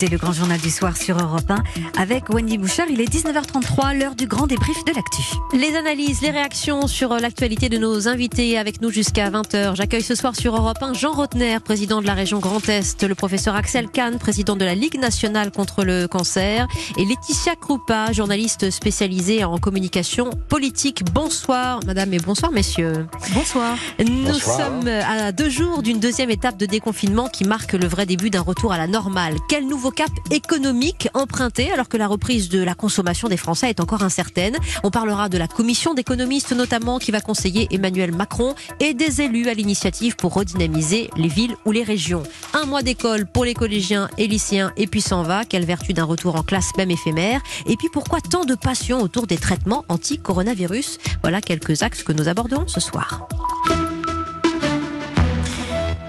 C'est le grand journal du soir sur Europe 1 avec Wendy Bouchard. Il est 19h33, l'heure du grand débrief de l'actu. Les analyses, les réactions sur l'actualité de nos invités avec nous jusqu'à 20h. J'accueille ce soir sur Europe 1 Jean Rotner, président de la région Grand Est, le professeur Axel Kahn, président de la Ligue nationale contre le cancer, et Laetitia Krupa, journaliste spécialisée en communication politique. Bonsoir, madame, et bonsoir, messieurs. Bonsoir. Nous sommes à deux jours d'une deuxième étape de déconfinement qui marque le vrai début d'un retour à la normale. Quel nouveau cap économique emprunté alors que la reprise de la consommation des Français est encore incertaine. On parlera de la commission d'économistes notamment qui va conseiller Emmanuel Macron et des élus à l'initiative pour redynamiser les villes ou les régions. Un mois d'école pour les collégiens et lycéens et puis s'en va. Quelle vertu d'un retour en classe même éphémère. Et puis pourquoi tant de passion autour des traitements anti-coronavirus? Voilà quelques axes que nous aborderons ce soir.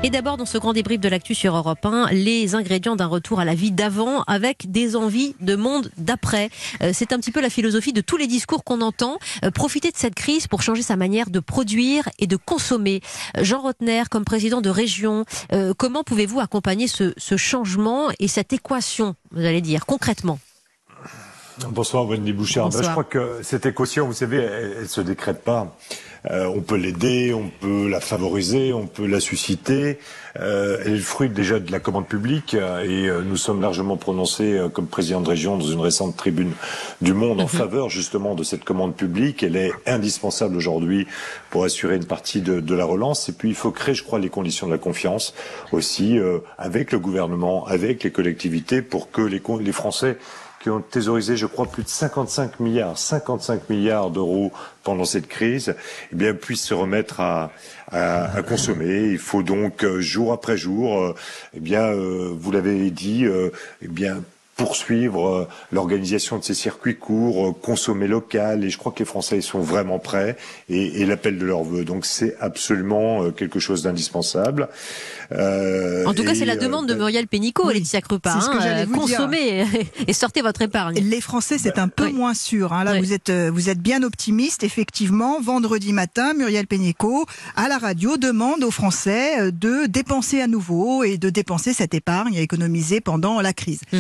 Et d'abord, dans ce grand débrief de l'actu sur Europe 1, les ingrédients d'un retour à la vie d'avant avec des envies de monde d'après. Euh, c'est un petit peu la philosophie de tous les discours qu'on entend. Euh, profiter de cette crise pour changer sa manière de produire et de consommer. Euh, Jean Rotner, comme président de région, comment pouvez-vous accompagner ce, ce changement et cette équation, vous allez dire, concrètement? Bonsoir Wendy Bouchard. Ben, je crois que cette équation, vous savez, elle ne se décrète pas. Euh, on peut l'aider, on peut la favoriser, on peut la susciter. Euh, elle est le fruit déjà de la commande publique euh, et nous sommes largement prononcés comme président de région dans une récente tribune du Monde en mhm. faveur justement de cette commande publique. Elle est indispensable aujourd'hui pour assurer une partie de, de, la relance. Et puis il faut créer, je crois, les conditions de la confiance aussi avec le gouvernement, avec les collectivités pour que les, les Français qui ont thésaurisé, je crois, plus de 55 milliards, 55 milliards d'euros pendant cette crise, eh bien, puissent se remettre à, à, à consommer. Il faut donc, euh, jour après jour, euh, eh bien, euh, vous l'avez dit, eh bien, poursuivre euh, l'organisation de ces circuits courts, euh, consommer local, et je crois que les Français sont vraiment prêts et, et l'appel de leur vœu. Donc c'est absolument euh, quelque chose d'indispensable. Euh, en tout cas, c'est la demande de Muriel Pénicaud, oui, Laetitia Krupa. Hein, consommez et sortez votre épargne. Les Français, c'est un peu moins sûr. Hein. Là, vous êtes vous êtes bien optimiste. Effectivement, vendredi matin, Muriel Pénicaud à la radio demande aux Français de dépenser à nouveau et de dépenser cette épargne économisée pendant la crise. Mmh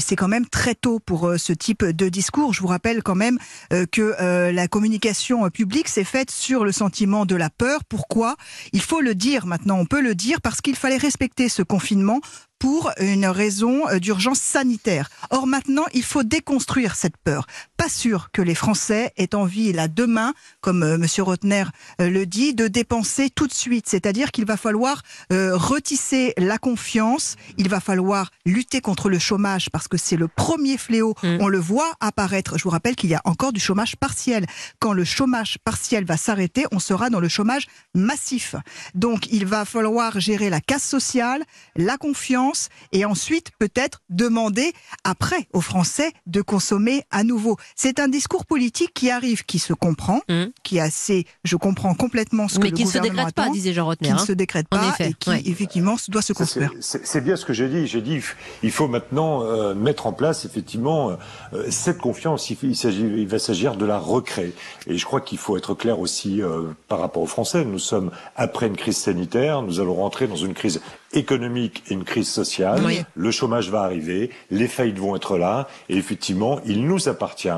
c'est quand même très tôt pour euh, ce type de discours. Je vous rappelle quand même euh, que euh, la communication publique s'est faite sur le sentiment de la peur. Pourquoi? Il faut le dire maintenant, on peut le dire parce qu'il fallait respecter ce confinement pour une raison euh, d'urgence sanitaire. Or maintenant, il faut déconstruire cette peur. Pas sûr que les Français aient envie, là, demain, comme euh, Monsieur Rotner euh, le dit, de dépenser tout de suite. C'est-à-dire qu'il va falloir retisser la confiance, il va falloir lutter contre le chômage parce que c'est le premier fléau. Mmh. On le voit apparaître. Je vous rappelle qu'il y a encore du chômage partiel. Quand le chômage partiel va s'arrêter, on sera dans le chômage massif. Donc, il va falloir gérer la casse sociale, la confiance, et ensuite peut-être demander après aux Français de consommer à nouveau. C'est un discours politique qui arrive, qui se comprend, mmh. qui est assez, je comprends complètement ce Mais que qui le gouvernement ne se décrète pas, disait Jean Rotner. Qui ne hein. se décrète pas et qui effectivement doit se construire. C'est bien ce que j'ai dit. J'ai dit il faut maintenant euh, mettre en place effectivement euh, cette confiance. Il, il, va s'agir de la recréer. Et je crois qu'il faut être clair aussi euh, par rapport aux Français. Nous sommes après une crise sanitaire. Nous allons rentrer dans une crise économique et une crise sociale, le chômage va arriver, les faillites vont être là, et effectivement, il nous appartient,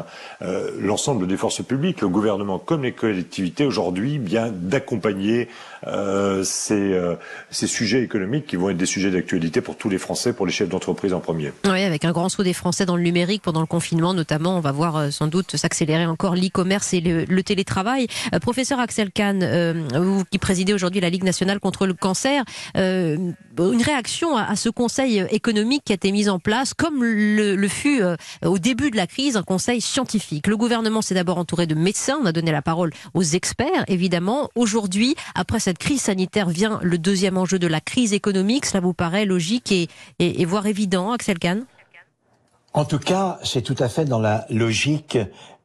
euh, l'ensemble des forces publiques, le gouvernement comme les collectivités aujourd'hui, bien d'accompagner euh, ces, euh, ces sujets économiques qui vont être des sujets d'actualité pour tous les Français, pour les chefs d'entreprise en premier. Oui, avec un grand saut des Français dans le numérique pendant le confinement, notamment, on va voir euh, sans doute s'accélérer encore l'e-commerce et le, le télétravail. Euh, professeur Axel Kahn, vous qui présidez aujourd'hui la Ligue nationale contre le cancer, une réaction à, ce conseil économique qui a été mis en place, comme le, fut euh, au début de la crise, un conseil scientifique. Le gouvernement s'est d'abord entouré de médecins, on a donné la parole aux experts, évidemment. Aujourd'hui, après cette crise sanitaire, vient le deuxième enjeu de la crise économique. Cela vous paraît logique et, et voire évident, Axel Kahn? En tout cas, c'est tout à fait dans la logique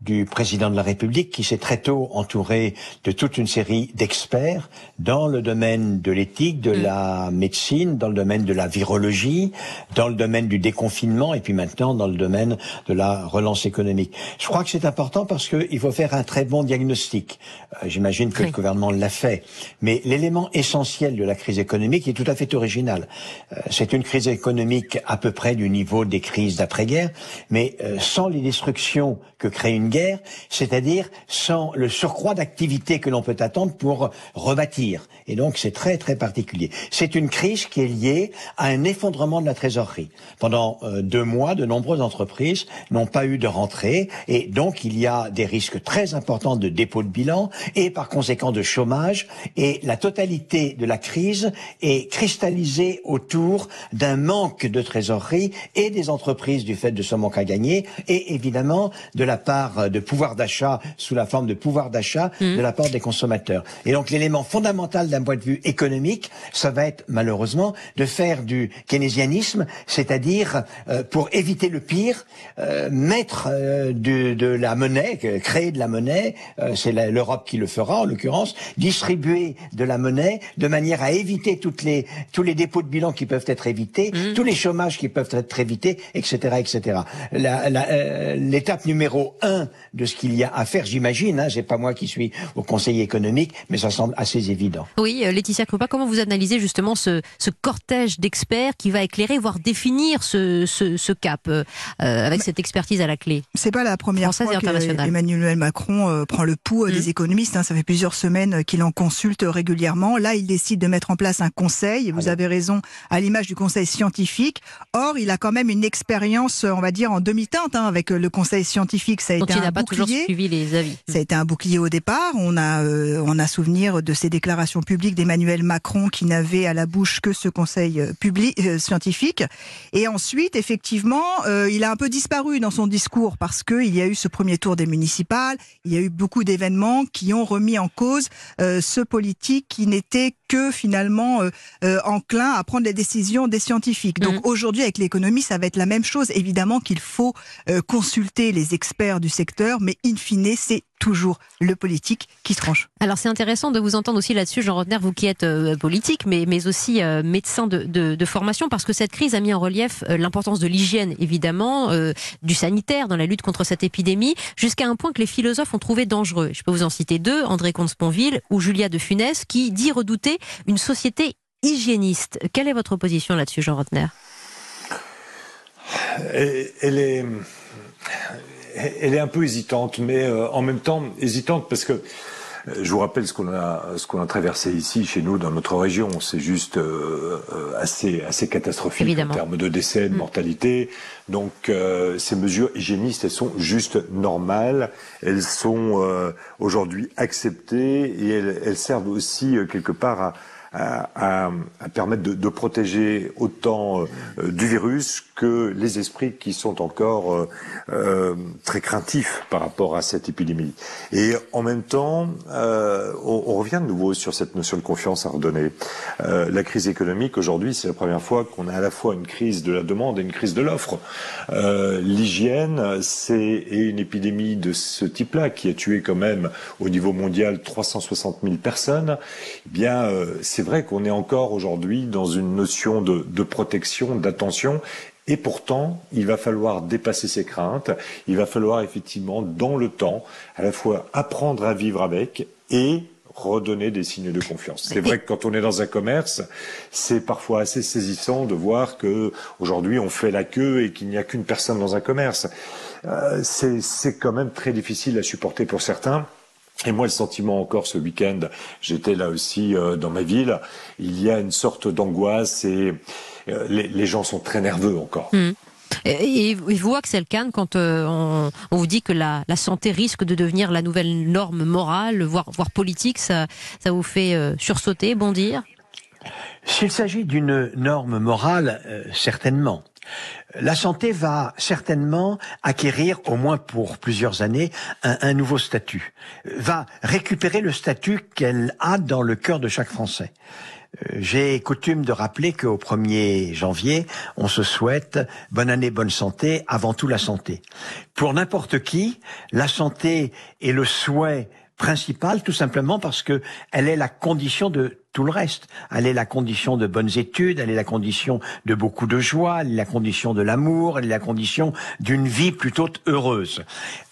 du président de la République qui s'est très tôt entouré de toute une série d'experts dans le domaine de l'éthique, de mm. la médecine, dans le domaine de la virologie, dans le domaine du déconfinement et puis maintenant dans le domaine de la relance économique. Je crois que c'est important parce qu'il faut faire un très bon diagnostic. Euh, j'imagine que le gouvernement l'a fait. Mais l'élément essentiel de la crise économique est tout à fait original. Euh, c'est une crise économique à peu près du niveau des crises d'après-guerre, mais euh, sans les destructions que crée une guerre, c'est-à-dire sans le surcroît d'activité que l'on peut attendre pour rebâtir. Et donc c'est très très particulier. C'est une crise qui est liée à un effondrement de la trésorerie. Pendant euh, deux mois, de nombreuses entreprises n'ont pas eu de rentrée et donc il y a des risques très importants de dépôt de bilan et par conséquent de chômage et la totalité de la crise est cristallisée autour d'un manque de trésorerie et des entreprises du fait de ce manque à gagner et évidemment de la part de pouvoir d'achat sous la forme de pouvoir d'achat mmh. de la part des consommateurs. Et donc l'élément fondamental d'un point de vue économique, ça va être malheureusement de faire du keynésianisme, c'est-à-dire euh, pour éviter le pire, euh, mettre euh, de, de, la monnaie, créer de la monnaie, c'est l'Europe qui le fera en l'occurrence, distribuer de la monnaie de manière à éviter toutes les, tous les dépôts de bilan qui peuvent être évités, mmh. tous les chômages qui peuvent être évités, etc., etc. L'étape numéro un de ce qu'il y a à faire, j'imagine, hein, c'est pas moi qui suis au Conseil économique, mais ça semble assez évident. Oui, Laetitia Krupa, comment vous analysez justement ce, ce cortège d'experts qui va éclairer, voire définir ce, ce, ce cap euh, avec cette expertise à la clé C'est pas la première fois qu'Emmanuel Macron euh, prend le pouls euh, des mmh. économistes. Hein, ça fait plusieurs semaines qu'il en consulte régulièrement. Là, il décide de mettre en place un conseil. Vous avez raison, à l'image du conseil scientifique. Or, il a quand même une expérience, on va dire, en demi-teinte hein, avec le conseil scientifique. Ça a été un bouclier. suivi les avis. Ça a été un bouclier au départ. On a, on a souvenir de ses déclarations publiques d'Emmanuel Macron qui n'avait à la bouche que ce conseil public, scientifique. Et ensuite, effectivement, euh, il a un peu disparu dans son discours parce qu'il y a eu ce premier tour des municipales, il y a eu beaucoup d'événements qui ont remis en cause euh, ce politique qui n'était que finalement euh, enclin à prendre les décisions des scientifiques. Donc mmh. aujourd'hui, avec l'économie, ça va être la même chose. Évidemment qu'il faut consulter les experts du secteur, mais in fine, c'est toujours le politique qui tranche. Alors c'est intéressant de vous entendre aussi là-dessus, Jean Rotner, vous qui êtes euh, politique, mais, mais aussi euh, médecin de, de, de, formation, parce que cette crise a mis en relief euh, l'importance de l'hygiène, évidemment, du sanitaire dans la lutte contre cette épidémie, jusqu'à un point que les philosophes ont trouvé dangereux. Je peux vous en citer deux, André Comte-Sponville ou Julia de Funès, qui dit redouter une société hygiéniste. Quelle est votre position là-dessus, Jean Rotner elle est elle est un peu hésitante, mais euh, en même temps hésitante parce que euh, je vous rappelle ce qu'on a, ce qu'on a traversé ici, chez nous, dans notre région. C'est juste euh, assez, assez catastrophique en termes de décès, de mm. mortalité. Donc, ces mesures hygiénistes, elles sont juste normales. Elles sont aujourd'hui acceptées et elles, elles servent aussi quelque part à, à, à, permettre de, de, protéger autant euh, du virus que les esprits qui sont encore euh, euh, très craintifs par rapport à cette épidémie. Et en même temps, on, on, revient de nouveau sur cette notion de confiance à redonner. la crise économique aujourd'hui, c'est la première fois qu'on a à la fois une crise de la demande et une crise de l'offre. L'hygiène, c'est une épidémie de ce type-là qui a tué quand même au niveau mondial 360 000 personnes. Eh bien, c'est vrai qu'on est encore aujourd'hui dans une notion de, de protection, d'attention, et pourtant, il va falloir dépasser ces craintes. Il va falloir effectivement, dans le temps, à la fois apprendre à vivre avec et redonner des signes de confiance. C'est vrai que quand on est dans un commerce, c'est parfois assez saisissant de voir que aujourd'hui on fait la queue et qu'il n'y a qu'une personne dans un commerce. Euh, c'est quand même très difficile à supporter pour certains. Et moi, le sentiment encore ce week-end, j'étais là aussi euh, dans ma ville, il y a une sorte d'angoisse et euh, les, gens sont très nerveux encore. Mmh. Et, vous, Axel Kahn, quand euh, on, vous dit que la, santé risque de devenir la nouvelle norme morale, voire, voire politique, ça, ça vous fait sursauter, bondir? S'il s'agit d'une norme morale, certainement. La santé va certainement acquérir, au moins pour plusieurs années, un, nouveau statut, va récupérer le statut qu'elle a dans le cœur de chaque Français. j'ai coutume de rappeler qu'au 1er janvier, on se souhaite bonne année, bonne santé, avant tout la santé. Pour n'importe qui, la santé est le souhait principal, tout simplement parce que elle est la condition de tout le reste. Elle est la condition de bonnes études, elle est la condition de beaucoup de joie, elle est la condition de l'amour, elle est la condition d'une vie plutôt heureuse.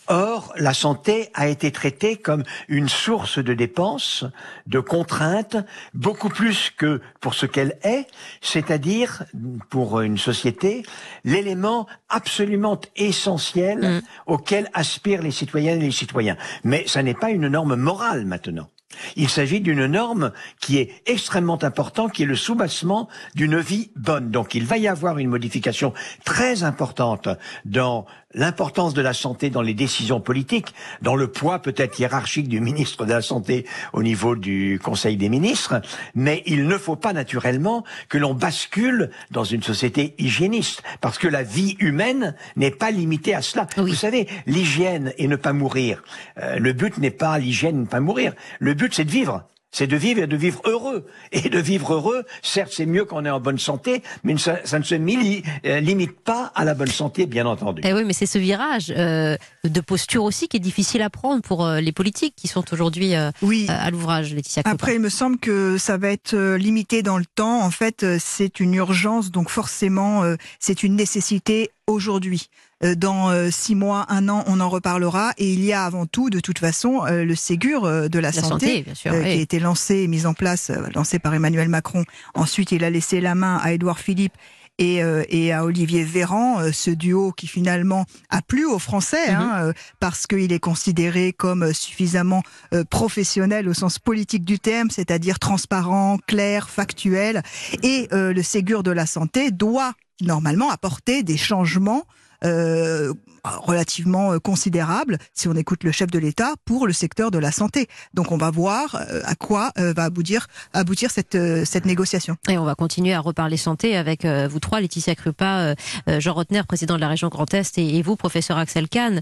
Or, la santé a été traitée comme une source de dépenses, de contraintes, beaucoup plus que pour ce qu'elle est, c'est-à-dire, pour une société, l'élément absolument essentiel mm. auquel aspirent les citoyennes et les citoyens. Mais ça n'est pas une norme morale maintenant. Il s'agit d'une norme qui est extrêmement importante, qui est le soubassement d'une vie bonne. Donc il va y avoir une modification très importante dans l'importance de la santé dans les décisions politiques, dans le poids peut-être hiérarchique du ministre de la Santé au niveau du Conseil des ministres, mais il ne faut pas naturellement que l'on bascule dans une société hygiéniste, parce que la vie humaine n'est pas limitée à cela. Vous savez, l'hygiène et ne pas mourir, euh, le but n'est pas l'hygiène et ne pas mourir, le but c'est de vivre c'est de vivre et de vivre heureux. Et de vivre heureux, certes, c'est mieux qu'on est en bonne santé, mais ça, ne se euh, limite pas à la bonne santé, bien entendu. Eh oui, mais c'est ce virage euh, de posture aussi qui est difficile à prendre pour euh, les politiques qui sont aujourd'hui oui. à l'ouvrage, Laetitia. Après, il me semble que ça va être limité dans le temps. En fait, c'est une urgence, donc forcément, c'est une nécessité aujourd'hui. Euh, dans euh, six mois, un an, on en reparlera. Et il y a avant tout, de toute façon, euh, le Ségur de la, santé, qui a été lancé et mis en place, lancé par Emmanuel Macron. Ensuite, il a laissé la main à Édouard Philippe et, et, à Olivier Véran, ce duo qui finalement a plu aux Français, hein, mhm. parce qu'il est considéré comme suffisamment professionnel au sens politique du terme, c'est-à-dire transparent, clair, factuel. Et le Ségur de la santé doit normalement apporter des changements euh, relativement euh, considérable, si on écoute le chef de l'État, pour le secteur de la santé. Donc on va voir euh, à quoi va aboutir, aboutir cette, cette négociation. Et on va continuer à reparler santé avec vous trois, Laetitia Krupa, Jean Rotner, président de la région Grand Est, et, vous, professeur Axel Kahn,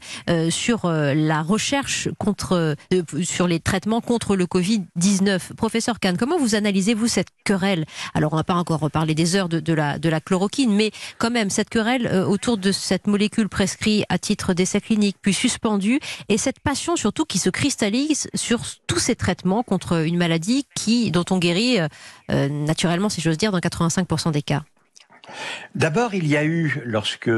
sur la recherche contre, sur les traitements contre le Covid-19. Professeur Kahn, comment vous analysez-vous cette querelle? Alors on n'a pas encore reparlé des heures de, de, la, de la chloroquine, mais quand même cette querelle autour de cette molécule prescrite à titre d'essai clinique, puis suspendue, et cette passion surtout qui se cristallise sur tous ces traitements contre une maladie qui, dont on guérit euh, euh, naturellement, si j'ose dire, dans 85% des cas. D'abord, il y a eu, lorsque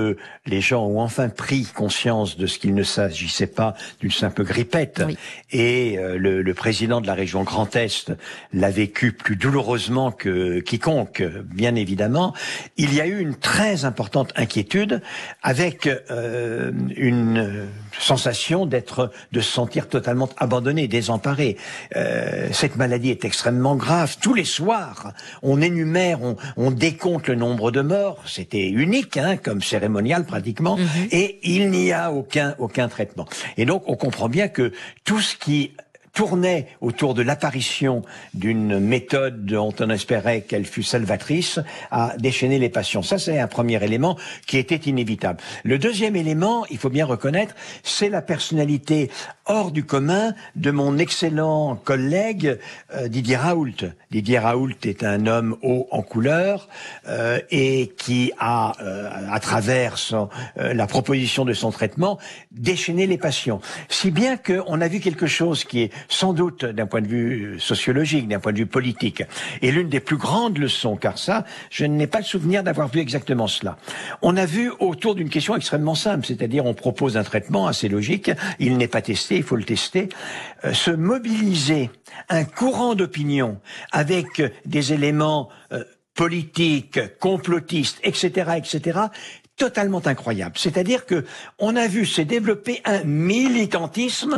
les gens ont enfin pris conscience de ce qu'il ne s'agissait pas d'une simple grippette, et euh, le, président de la région Grand Est l'a vécu plus douloureusement que quiconque, bien évidemment, il y a eu une très importante inquiétude avec euh, une sensation d'être, de se sentir totalement abandonné, désemparé. Euh, cette maladie est extrêmement grave. Tous les soirs, on énumère, on, on décompte le nombre de morts. C'était unique, hein, comme cérémonial pratiquement, mhm. et il n'y a aucun aucun traitement. Et donc, on comprend bien que tout ce qui tournait autour de l'apparition d'une méthode dont on espérait qu'elle fût salvatrice à déchaîner les passions. Ça, c'est un premier élément qui était inévitable. Le deuxième élément, il faut bien reconnaître, c'est la personnalité hors du commun de mon excellent collègue euh, Didier Raoult. Didier Raoult est un homme haut en couleur euh, et qui a, euh, à travers son, la proposition de son traitement, déchaîné les passions. Si bien qu'on a vu quelque chose qui est sans doute d'un point de vue sociologique, d'un point de vue politique, et l'une des plus grandes leçons, car ça, je n'ai pas le souvenir d'avoir vu exactement cela. On a vu autour d'une question extrêmement simple, c'est-à-dire on propose un traitement assez logique, il n'est pas testé, il faut le tester, euh, se mobiliser un courant d'opinion avec des éléments euh, politiques, complotistes, etc., etc., totalement incroyable. C'est-à-dire que on a vu se développer un militantisme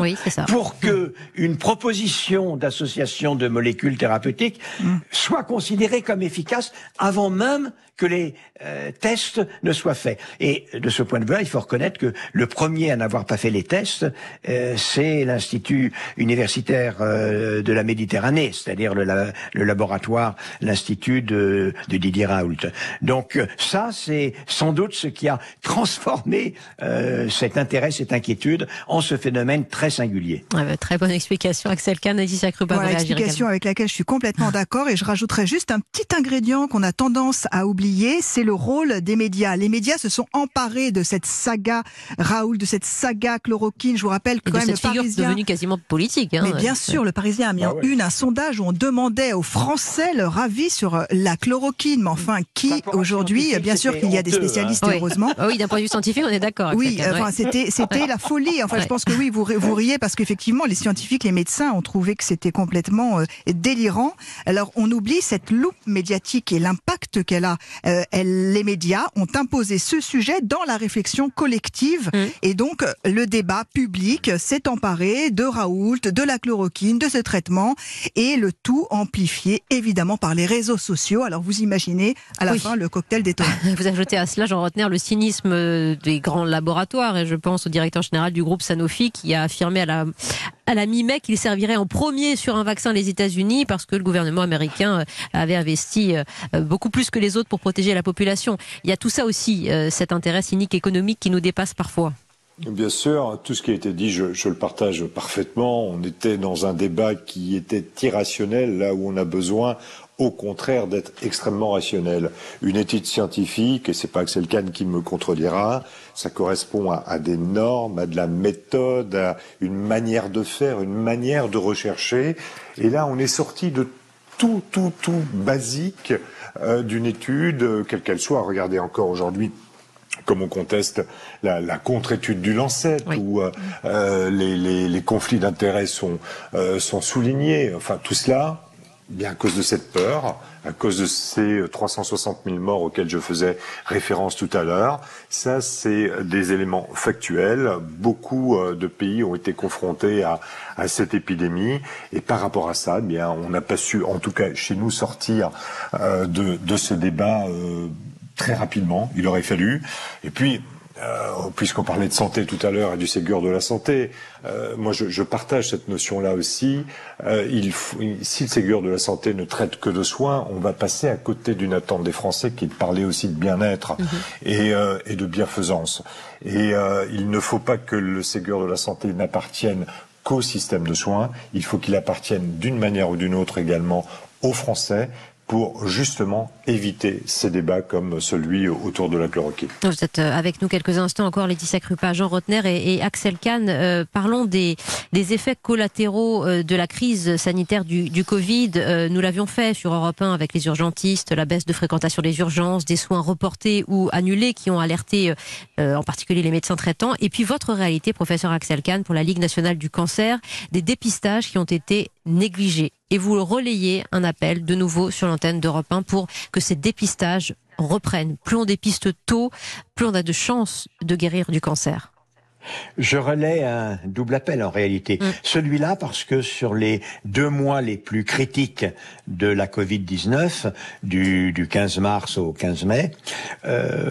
pour que une proposition d'association de molécules thérapeutiques mm. soit considérée comme efficace avant même que les euh, tests ne soient faits. Et de ce point de vue-là, il faut reconnaître que le premier à n'avoir pas fait les tests, euh, c'est l'Institut universitaire euh, de la Méditerranée, c'est-à-dire le, le, laboratoire, l'Institut de, de Didier Raoult. Donc ça, c'est sans doute ce qui a transformé euh, cet intérêt, cette inquiétude en ce phénomène très singulier. Bah, très bonne explication, Axel Kahn. Laetitia Krupa voilà, explication avec laquelle je suis complètement d'accord et je rajouterais juste un petit ingrédient qu'on a tendance à oublier, c'est le rôle des médias. Les médias se sont emparés de cette saga Raoul, de cette saga chloroquine. Je vous rappelle quand même le Parisien devenu quasiment politique. Hein, Mais bien sûr, le Parisien a mis ah en une un sondage où on demandait aux Français leur avis sur la chloroquine. Mais enfin, qui aujourd'hui, bien sûr qu'il y a des spécialistes, hein. heureusement. Ah oui, d'un point de vue scientifique, on est d'accord. Oui, enfin, c'était c'était la folie. Enfin, je pense que oui, vous vous riez parce qu'effectivement, les scientifiques, les médecins ont trouvé que c'était complètement euh, délirant. Alors, on oublie cette loupe médiatique et l'impact qu'elle a. Euh, elle, les médias ont imposé ce sujet dans la réflexion collective mmh. et donc le débat public s'est emparé de Raoult, de la chloroquine, de ce traitement et le tout amplifié évidemment par les réseaux sociaux. Alors vous imaginez à la fin le cocktail des Vous ajoutez à cela, Jean Rotner, le cynisme euh, des grands laboratoires et je pense au directeur général du groupe Sanofi qui a affirmé à la, à la mi-mai qu'il servirait en premier sur un vaccin les États-Unis parce que le gouvernement américain euh, avait investi euh, beaucoup plus que les autres pour protéger la population. Il y a tout ça aussi, cet intérêt cynique économique qui nous dépasse parfois. Bien sûr, tout ce qui a été dit, je, je, le partage parfaitement. On était dans un débat qui était irrationnel, là où on a besoin, au contraire, d'être extrêmement rationnel. Une étude scientifique, et c'est pas Axel Kahn qui me contredira, ça correspond à, à, des normes, à de la méthode, à une manière de faire, une manière de rechercher. Et là, on est sorti de tout, tout, tout basique euh, d'une étude, quelle qu'elle soit. Regardez encore aujourd'hui comme on conteste la, la contre-étude du Lancet, où euh, euh, les, les, les, conflits d'intérêts sont, euh, sont soulignés. Enfin, tout cela, bien à cause de cette peur, à cause de ces 360 000 morts auxquels je faisais référence tout à l'heure. Ça, c'est des éléments factuels. Beaucoup de pays ont été confrontés à, à, cette épidémie. Et par rapport à ça, eh bien, on n'a pas su, en tout cas chez nous, sortir euh, de, de, ce débat euh, très rapidement. Il aurait fallu. Et puis, euh, puisqu'on parlait de santé tout à l'heure et du Ségur de la santé, euh, moi je, je, partage cette notion-là aussi. Euh, il faut, si le Ségur de la santé ne traite que de soins, on va passer à côté d'une attente des Français qui est de parler aussi de bien-être mhm. et, euh, et, de bienfaisance. Et euh, il ne faut pas que le Ségur de la santé n'appartienne qu'au système de soins. Il faut qu'il appartienne d'une manière ou d'une autre également aux Français pour justement éviter ces débats comme celui autour de la chloroquine. Vous êtes euh, avec nous quelques instants encore, Laetitia Krupa, Jean Rotner et, Axel Kahn. Euh, parlons des, effets collatéraux euh, de la crise sanitaire du, du Covid. nous l'avions fait sur Europe 1 avec les urgentistes, la baisse de fréquentation des urgences, des soins reportés ou annulés qui ont alerté en particulier les médecins traitants. Et puis votre réalité, professeur Axel Kahn, pour la Ligue nationale du cancer, des dépistages qui ont été négligés. Et vous relayez un appel de nouveau sur l'antenne d'Europe 1 pour que ces dépistages reprennent. Plus on dépiste tôt, plus on a de chances de guérir du cancer. Je relais un double appel en réalité. Mm. Celui-là parce que sur les deux mois les plus critiques de la Covid-19, du, du, 15 mars au 15 mai, euh,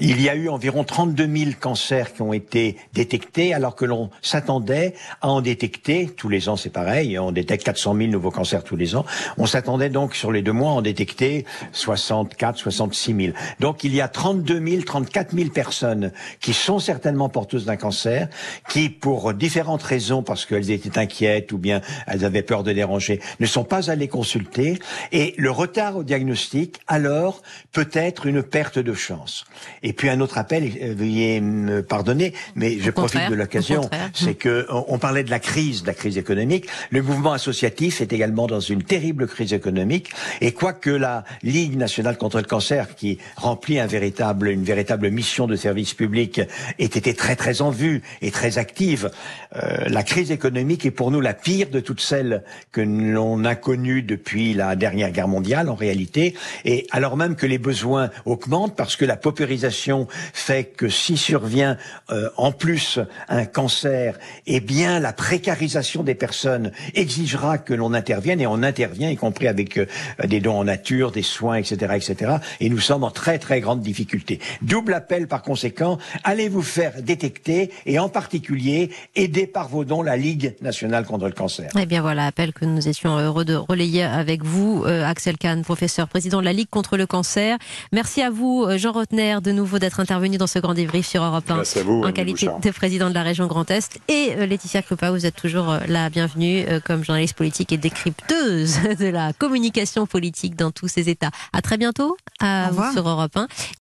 il y a eu environ 32 000 cancers qui ont été détectés alors que l'on s'attendait à en détecter, tous les ans c'est pareil, on détecte 400 000 nouveaux cancers tous les ans, on s'attendait donc sur les deux mois à en détecter 64, 66 000. Donc il y a 32 000, 34 000 personnes qui sont certainement porteuses d'un cancer, qui, pour différentes raisons, parce qu'elles étaient inquiètes ou bien elles avaient peur de déranger, ne sont pas allées consulter. Et le retard au diagnostic, alors, peut être une perte de chance. Et puis un autre appel, euh, veuillez me pardonner, mais je profite de l'occasion, c'est que on, parlait de la crise, de la crise économique. Le mouvement associatif est également dans une terrible crise économique. Et quoique la Ligue nationale contre le cancer, qui remplit un véritable, une véritable mission de service public, ait été très très en vue et très active. Euh, la crise économique est pour nous la pire de toutes celles que l'on a connues depuis la dernière guerre mondiale en réalité. Et alors même que les besoins augmentent parce que la paupérisation fait que si survient euh, en plus un cancer, eh bien la précarisation des personnes exigera que l'on intervienne et on intervient, y compris avec euh, des dons en nature, des soins, etc., etc. Et nous sommes en très très grande difficulté. Double appel par conséquent, allez vous faire détecter et en particulier aider par vos dons la Ligue nationale contre le cancer. Eh bien voilà, appel que nous étions heureux de relayer avec vous, euh, Axel Kahn, professeur, président de la Ligue contre le cancer. Merci à vous, euh, Jean Rotner, de nouveau d'être intervenu dans ce grand débrief sur Europe 1 en qualité de président de la région Grand Est. Et euh, Laetitia Krupa, vous êtes toujours la bienvenue comme journaliste politique et décrypteuse de la communication politique dans tous ces États. À très bientôt à vous sur Europe 1.